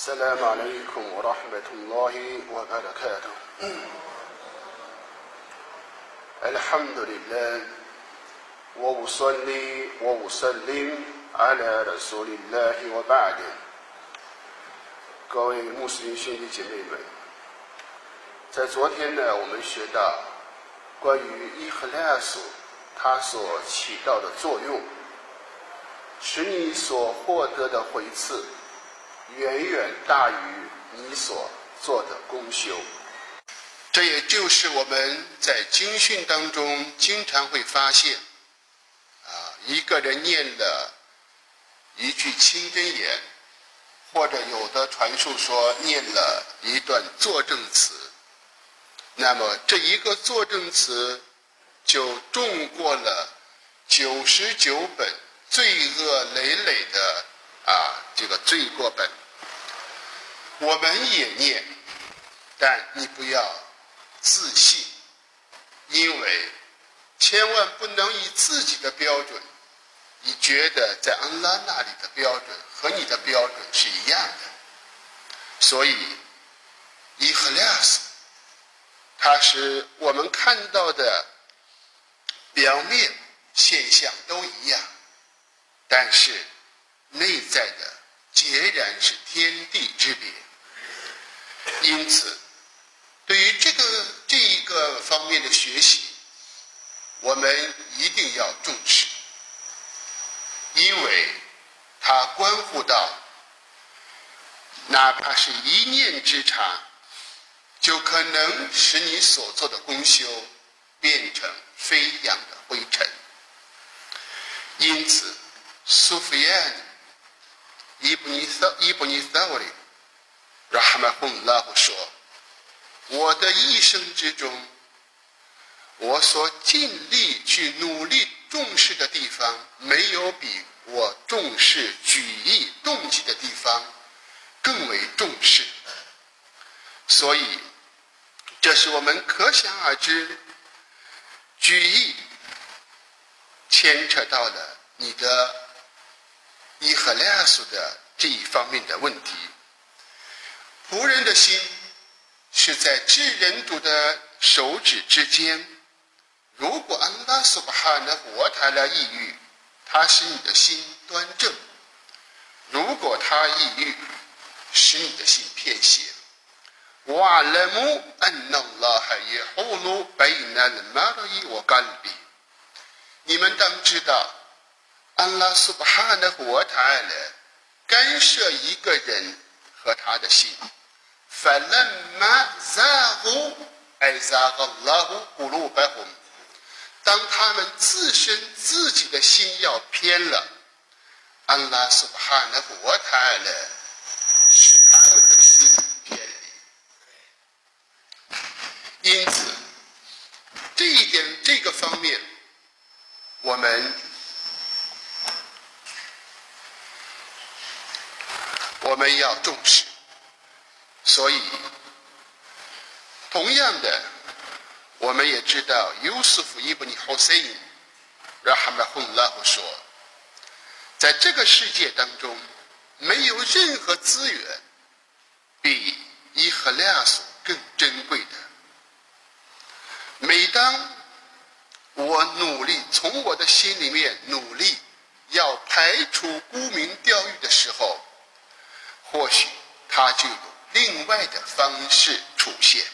السلام عليكم ورحمة الله وبركاته الحمد لله وأصلي وأسلم على رسول الله وبعد 各位穆斯林兄弟姐妹们，在昨天呢，我们学到关于伊赫拉斯它所起到的作用，使你所获得的回赐 远远大于你所做的功修。这也就是我们在经训当中经常会发现，啊，一个人念了一句清真言，或者有的传述说念了一段作证词，那么这一个作证词就重过了九十九本罪恶累累的啊这个罪过本。我们也念，但你不要自信，因为千万不能以自己的标准，你觉得在安拉那里的标准和你的标准是一样的。所以，伊赫拉斯，它是我们看到的表面现象都一样，但是内在的截然是天地之别。因此，对于这个这一个方面的学习，我们一定要重视，因为它关乎到，哪怕是一念之差，就可能使你所做的功修变成飞扬的灰尘。因此，苏菲安伊布尼萨伊布尼萨沃里。让哈曼洪拉夫说：“我的一生之中，我所尽力去努力重视的地方，没有比我重视举义动机的地方更为重视。所以，这是我们可想而知，举义牵扯到了你的伊赫拉苏的这一方面的问题。”仆人的心是在至人主的手指之间。如果安拉苏巴哈的活台来抑郁，他使你的心端正；如果他抑郁，使你的心偏邪。瓦勒姆安纳拉哈耶呼鲁贝纳的马拉伊我干。你们当知道，安拉苏巴哈的活台来干涉一个人和他的心。فلما زاغوا أي زاغ الله قلوبهم 当他们自身自己的心要偏了，安拉苏巴哈纳活台了，使他们的心偏离。因此，这一点这个方面，我们我们要重视。 所以，同样的，我们也知道，尤斯夫伊布尼侯赛因，让哈麦洪拉夫说，在这个世界当中，没有任何资源比伊赫拉索更珍贵的。每当我努力从我的心里面努力要排除沽名钓誉的时候，或许他就有。另外的方式出现，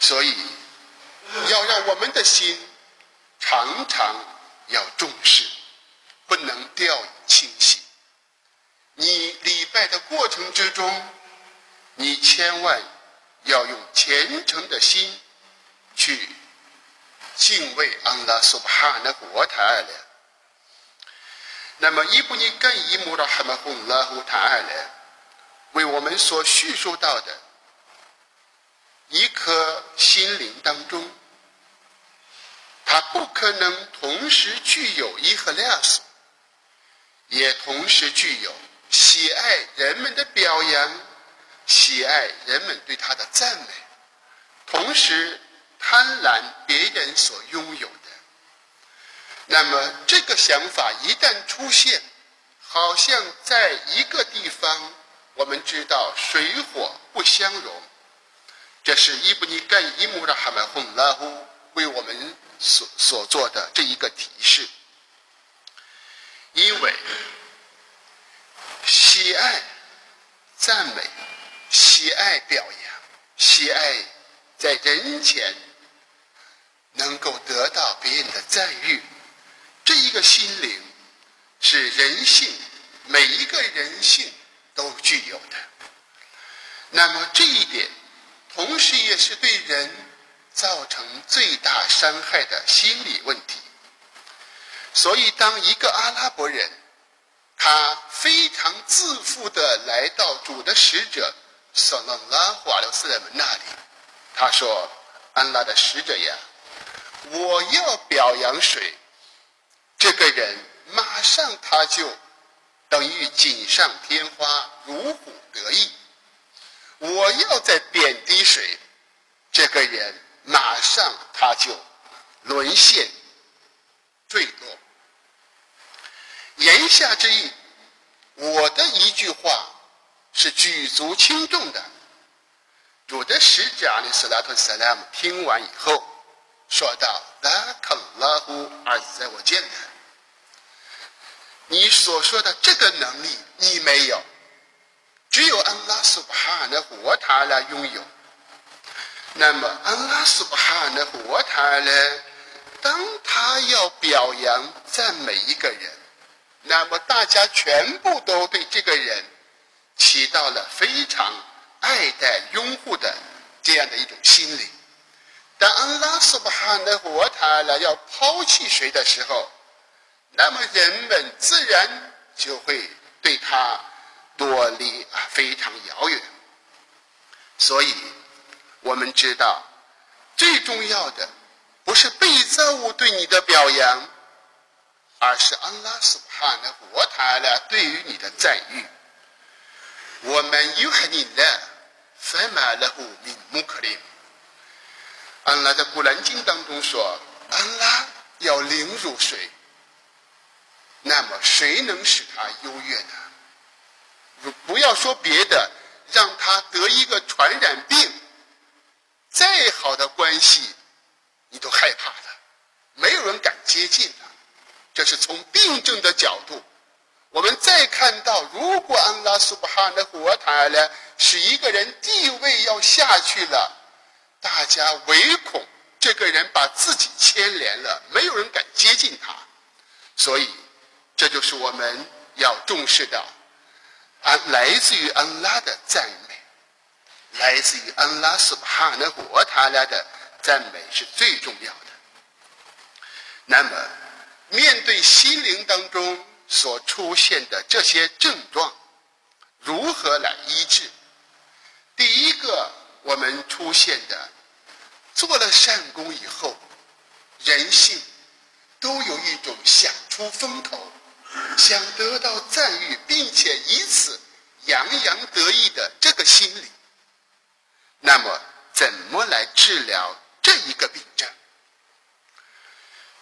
所以要让我们的心常常要重视，不能掉以轻心。你礼拜的过程之中，你千万要用虔诚的心去敬畏安拉苏巴哈纳国塔尔。那么，伊布尼更伊穆拉哈马洪拉胡塔尔。为我们所叙述到的一颗心灵当中，它不可能同时具有伊赫拉斯，也同时具有喜爱人们的表扬，喜爱人们对他的赞美，同时贪婪别人所拥有的。那么，这个想法一旦出现，好像在一个地方。我们知道水火不相容，这是伊布尼盖伊姆的哈麦洪拉呼为我们所所做的这一个提示。因为喜爱赞美、喜爱表扬、喜爱在人前能够得到别人的赞誉，这一个心灵是人性每一个人性都具有的。那么这一点，同时也是对人造成最大伤害的心理问题。所以，当一个阿拉伯人，他非常自负的来到主的使者索拉拉瓦留斯人们那里，他说：“安拉的使者呀，我要表扬谁？这个人马上他就等于锦上添花，如虎得意；我要在贬低谁？这个人马上他就沦陷坠落。”言下之意，我的一句话是举足轻重的。主的使者阿里斯拉特斯拉姆听完以后说道：“拉肯拉呼儿子在我见的，你所说的这个能力你没有，只有安拉苏巴哈的活他来拥有。那么安拉苏巴哈的活塔呢？当他要表扬赞美一个人。”那么大家全部都对这个人起到了非常爱戴、拥护的这样的一种心理。当安拉苏巴哈的活塔拉要抛弃谁的时候，那么人们自然就会对他多离啊非常遥远。所以，我们知道最重要的不是被造物对你的表扬。而是安拉苏哈的国塔了对于你的赞誉。我们有哈尼勒，分马勒胡 min 穆克林。安拉在古兰经当中说，安拉要凌辱谁，那么谁能使他优越呢？不要说别的，让他得一个传染病，再好的关系，你都害怕的，没有人敢接近他。这是从病症的角度，我们再看到，如果安拉苏巴哈的活塔呢，使一个人地位要下去了，大家唯恐这个人把自己牵连了，没有人敢接近他，所以这就是我们要重视的，安来自于安拉的赞美，来自于安拉苏巴哈的活塔来的赞美是最重要的。那么。面对心灵当中所出现的这些症状，如何来医治？第一个，我们出现的，做了善功以后，人性都有一种想出风头、想得到赞誉，并且以此洋洋得意的这个心理。那么，怎么来治疗这一个病症？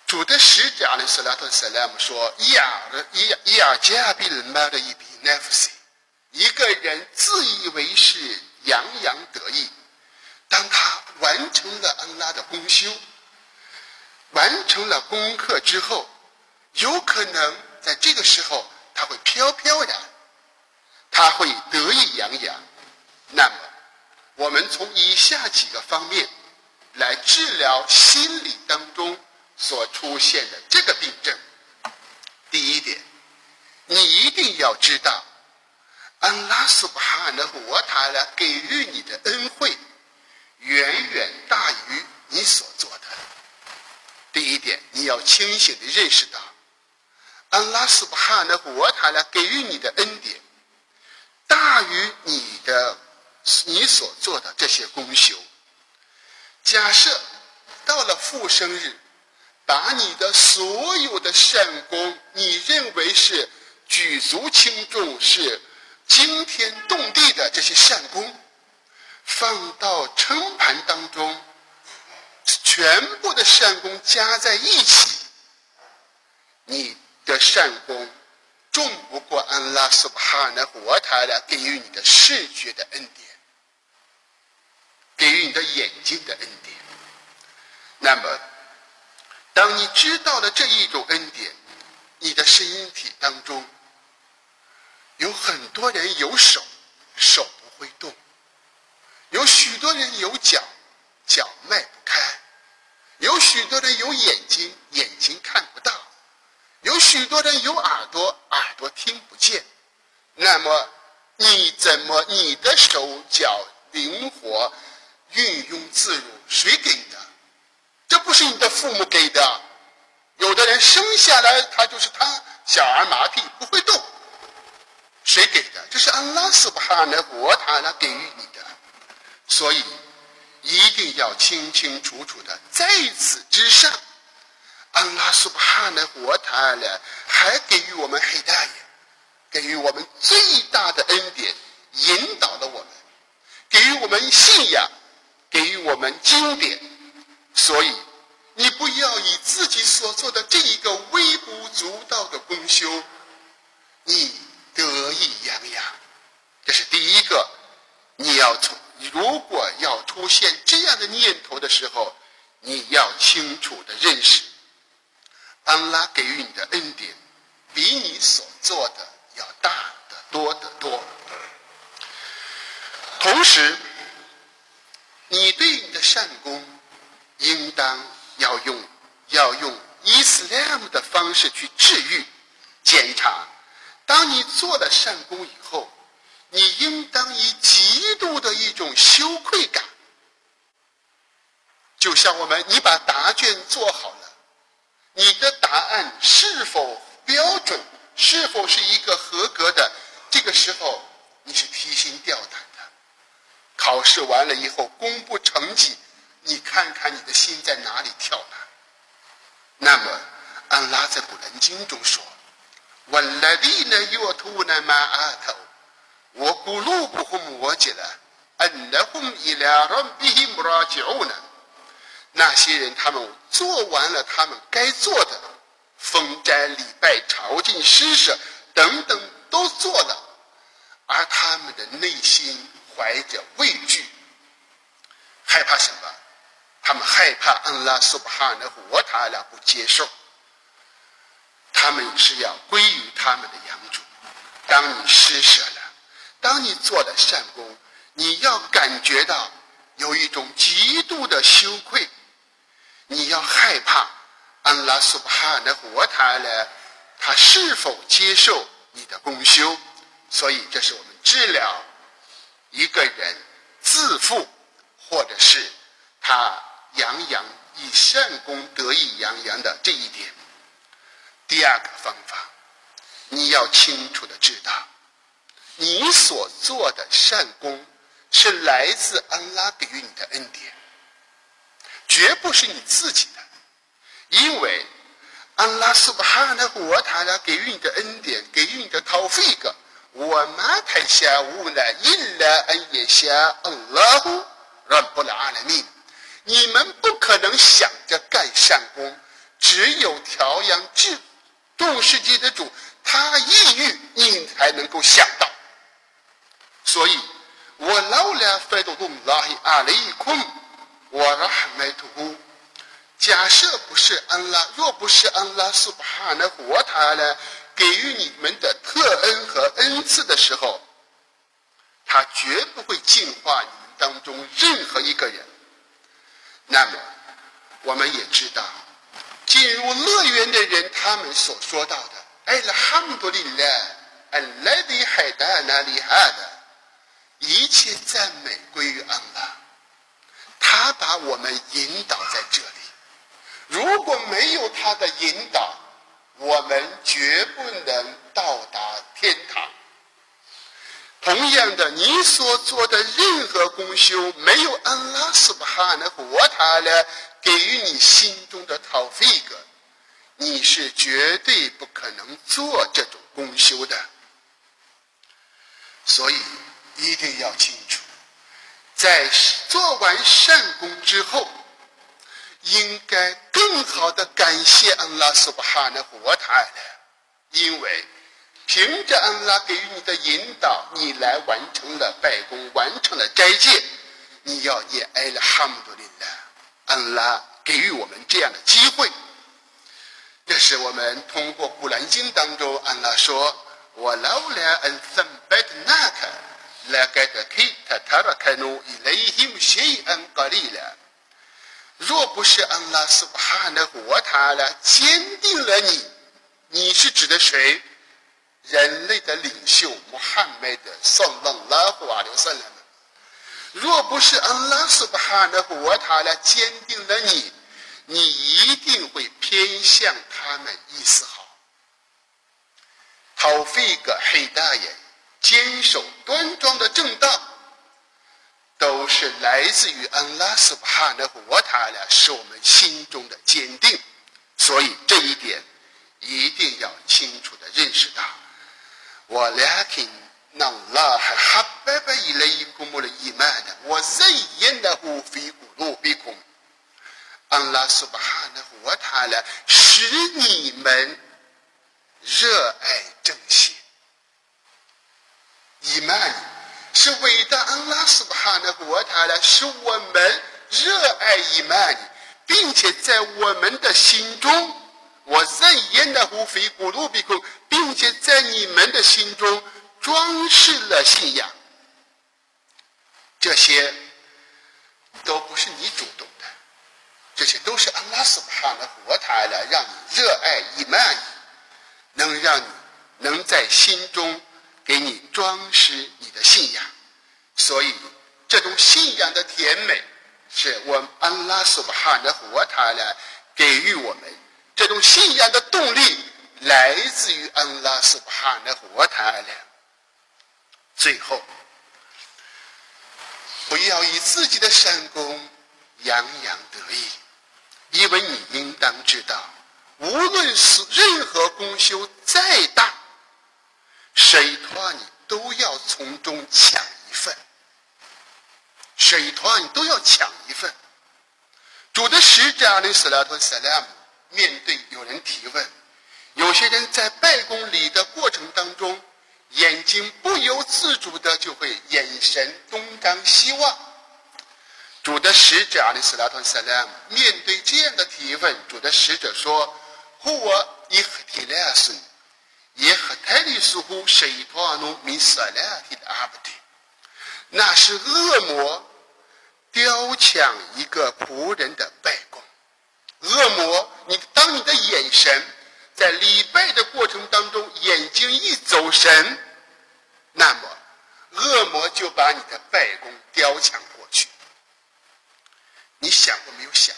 主的使者阿里斯拉特·萨拉姆说：“亚亚亚加比尔马的一比奈夫西，一个人自以为是，洋洋得意。当他完成了安拉的功修，完成了功课之后，有可能在这个时候他会飘飘然，他会得意洋洋。那么，我们从以下几个方面来治疗心理当中。”所出现的这个病症，第一点，你一定要知道，安拉苏巴哈的活塔呢给予你的恩惠，远远大于你所做的。第一点，你要清醒的认识到，安拉苏巴哈的活塔呢给予你的恩典，大于你的你所做的这些功修。假设到了复生日。把你的所有的善功，你认为是举足轻重、是惊天动地的这些善功，放到称盘当中，全部的善功加在一起，你的善功重不过安拉苏巴哈纳胡塔拉给予你的视觉的恩典，给予你的眼睛的恩典。那么，当你知道了这一种恩典，你的声音体当中有很多人有手，手不会动；有许多人有脚，脚迈不开；有许多人有眼睛，眼睛看不到；有许多人有耳朵，耳朵听不见。那么，你怎么你的手脚灵活、运用自如？谁给的？这不是你的父母给的，有的人生下来他就是他小儿麻痹不会动，谁给的？这是安拉斯巴哈的活他来给予你的，所以一定要清清楚楚的在此之上，安拉斯巴哈的活他来还给予我们黑大爷，给予我们最大的恩典，引导了我们，给予我们信仰，给予我们经典。所以，你不要以自己所做的这一个微不足道的功修，你得意洋洋。这是第一个，你要从如果要出现这样的念头的时候，你要清楚的认识，安拉给予你的恩典，比你所做的要大得多得多。同时，你对你的善功。应当要用要用伊斯兰的方式去治愈、检查。当你做了善功以后，你应当以极度的一种羞愧感，就像我们你把答卷做好了，你的答案是否标准，是否是一个合格的？这个时候你是提心吊胆的。考试完了以后公布成绩。你看看你的心在哪里跳呢？那么，安拉在古兰经中说：“我来的呢，有图呢嘛阿头，我咕噜不和摩羯了，恩那红伊拉让比希穆拉教呢。那些人他们做完了他们该做的，封斋礼拜、朝觐施舍等等都做了，而他们的内心怀着畏惧，害怕什么？”他们害怕安拉苏巴哈的活他俩不接受，他们是要归于他们的养主。当你施舍了，当你做了善功，你要感觉到有一种极度的羞愧，你要害怕安拉苏巴哈的活他俩他是否接受你的功修。所以，这是我们治疗一个人自负，或者是他。洋洋以善功得意洋洋的这一点，第二个方法，你要清楚的知道，你所做的善功是来自安拉给予你的恩典，绝不是你自己的，因为安拉苏巴哈纳国他俩给予你的恩典，给予你的讨费个，我们太下无奈，因来恩也下阿拉呼让不了阿拉命。你们不可能想着干善功，只有调养治众世界的主，他抑郁，你才能够想到。所以，我老了费多东拉希阿雷坤，我拉哈麦图古。假设不是安拉，若不是安拉苏巴哈的活他呢，给予你们的特恩和恩赐的时候，他绝不会净化你们当中任何一个人。那么，我们也知道，进入乐园的人，他们所说到的“哎，哈姆多利勒，哎，来的海达那里哈的”，一切赞美归于安拉，把我们引导在这里。如果没有他的引导，我们绝不能到达天堂。同样的，你所做的任何功修，没有安拉斯巴哈的活他呢给予你心中的讨费格，你是绝对不可能做这种功修的。所以一定要清楚，在做完善功之后，应该更好的感谢安拉苏巴哈的活他，因为。凭着安拉给予你的引导，你来完成了拜功，完成了斋戒。你要也挨了哈姆多林的，安拉给予我们这样的机会。这是我们通过古兰经当中，安拉说：“我劳了恩森拜的那克，来盖的开他他的开努以雷힘시恩格里了。若不是安拉苏哈的活他了，坚定了你，你是指的谁？人类的领袖穆罕默德，圣拉拉胡阿留萨拉若不是安拉苏哈的活他了，坚定了你。你一定会偏向他们意思好。讨费个黑大爷，坚守端庄的正道，都是来自于安拉苏巴哈的活塔了，是我们心中的坚定。所以这一点一定要清楚的认识到。我俩听那拉还哈白白一来一古木的伊曼的，我人言的无非古路比空。安拉苏巴哈的活塔了，使你们热爱正心。伊曼是伟大安拉斯巴哈的国塔了，使我们热爱伊曼，并且在我们的心中，我认言的无非古鲁比空，并且在你们的心中装饰了信仰。这些都不是你主动的。这些都是安拉斯哈的国塔来让你热爱伊曼，能让你能在心中给你装饰你的信仰。所以，这种信仰的甜美，是我们安拉斯哈的活塔来给予我们这种信仰的动力，来自于安拉斯哈的活塔来。最后，不要以自己的善功洋洋得意。因为你应当知道，无论是任何功修再大，谁托你都要从中抢一份。谁托你都要抢一份。主的使者阿里斯拉托斯莱姆面对有人提问，有些人在拜功礼的过程当中，眼睛不由自主的就会眼神东张西望。主的使者阿里斯拉托斯拉姆面对这样的提问，主的使者说：“呼我伊赫提拉斯，伊赫泰利斯呼谁托阿努米萨拉提的阿布蒂？那是恶魔雕抢一个仆人的拜功。恶魔，你当你的眼神在礼拜的过程当中，眼睛一走神，那么恶魔就把你的拜功雕抢。”你想过没有想，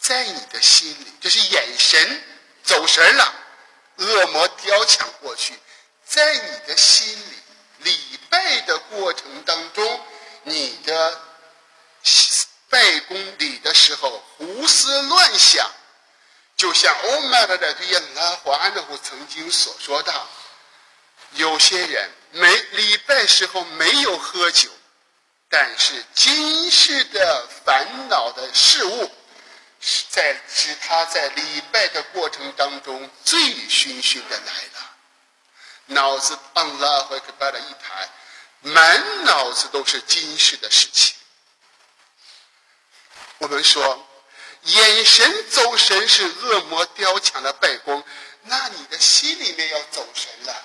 在你的心里，这是眼神走神了，恶魔雕抢过去，在你的心里礼拜的过程当中，你的拜功礼的时候胡思乱想，就像欧麦的对亚拉华安的夫曾经所说的，有些人没礼拜时候没有喝酒。但是今世的烦恼的事物，在使他在礼拜的过程当中醉醺醺的来了，脑子昂拉和克巴的一排，满脑子都是今世的事情。我们说，眼神走神是恶魔雕抢的背功，那你的心里面要走神了。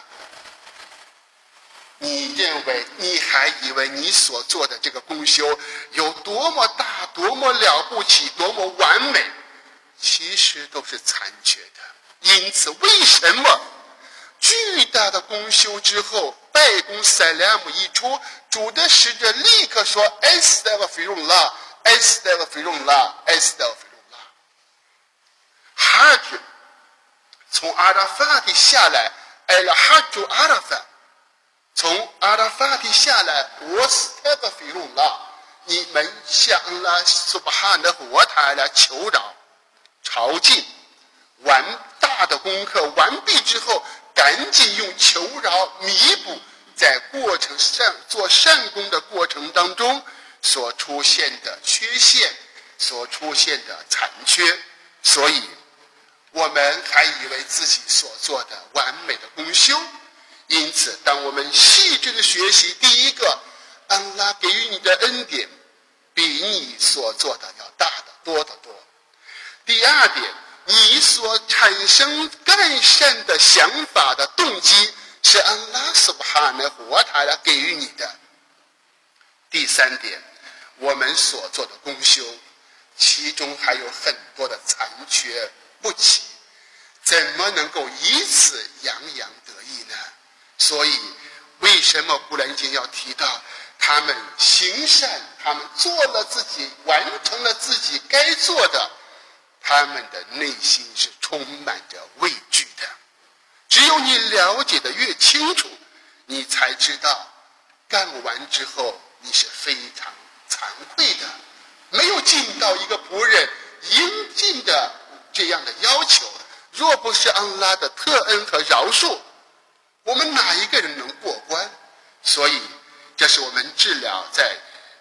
你认为你还以为你所做的这个功修有多么大、多么了不起、多么完美？其实都是残缺的。因此，为什么巨大的功修之后，拜功塞拉姆一出，主的使者立刻说：“埃斯德尔菲隆拉，埃斯德尔菲隆拉，埃斯德尔菲隆拉。”哈吉从阿拉法的下来，挨了哈主阿拉法。从阿拉法蒂下来，我斯泰的菲隆拉，你们向拉苏巴哈的活塔来求饶、朝觐，完大的功课完毕之后，赶紧用求饶弥补在过程善做善功的过程当中所出现的缺陷、所出现的残缺。所以，我们还以为自己所做的完美的功修。因此，当我们细致的学习，第一个，安拉给予你的恩典，比你所做的要大得多得多。第二点，你所产生干善的想法的动机，是安拉斯巴哈的活塔来给予你的。第三点，我们所做的功修，其中还有很多的残缺不齐，怎么能够以此洋洋得意呢？所以，为什么古兰经要提到他们行善，他们做了自己，完成了自己该做的，他们的内心是充满着畏惧的。只有你了解的越清楚，你才知道，干完之后你是非常惭愧的，没有尽到一个仆人应尽的这样的要求。若不是安拉的特恩和饶恕。我们哪一个人能过关？所以，这是我们治疗在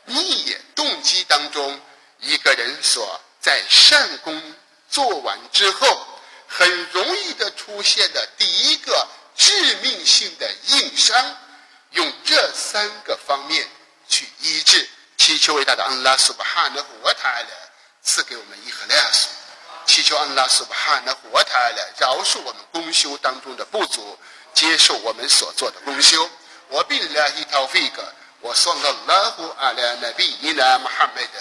逆动机当中一个人所在善功做完之后，很容易的出现的第一个致命性的硬伤。用这三个方面去医治，祈求伟大的安拉苏巴哈的活台来赐给我们一和两数，祈求安拉苏巴哈的活台来饶恕我们功修当中的不足。接受我们所做的功修。我比拉希陶菲格，我送了拉胡阿拉纳比伊拉穆罕默德。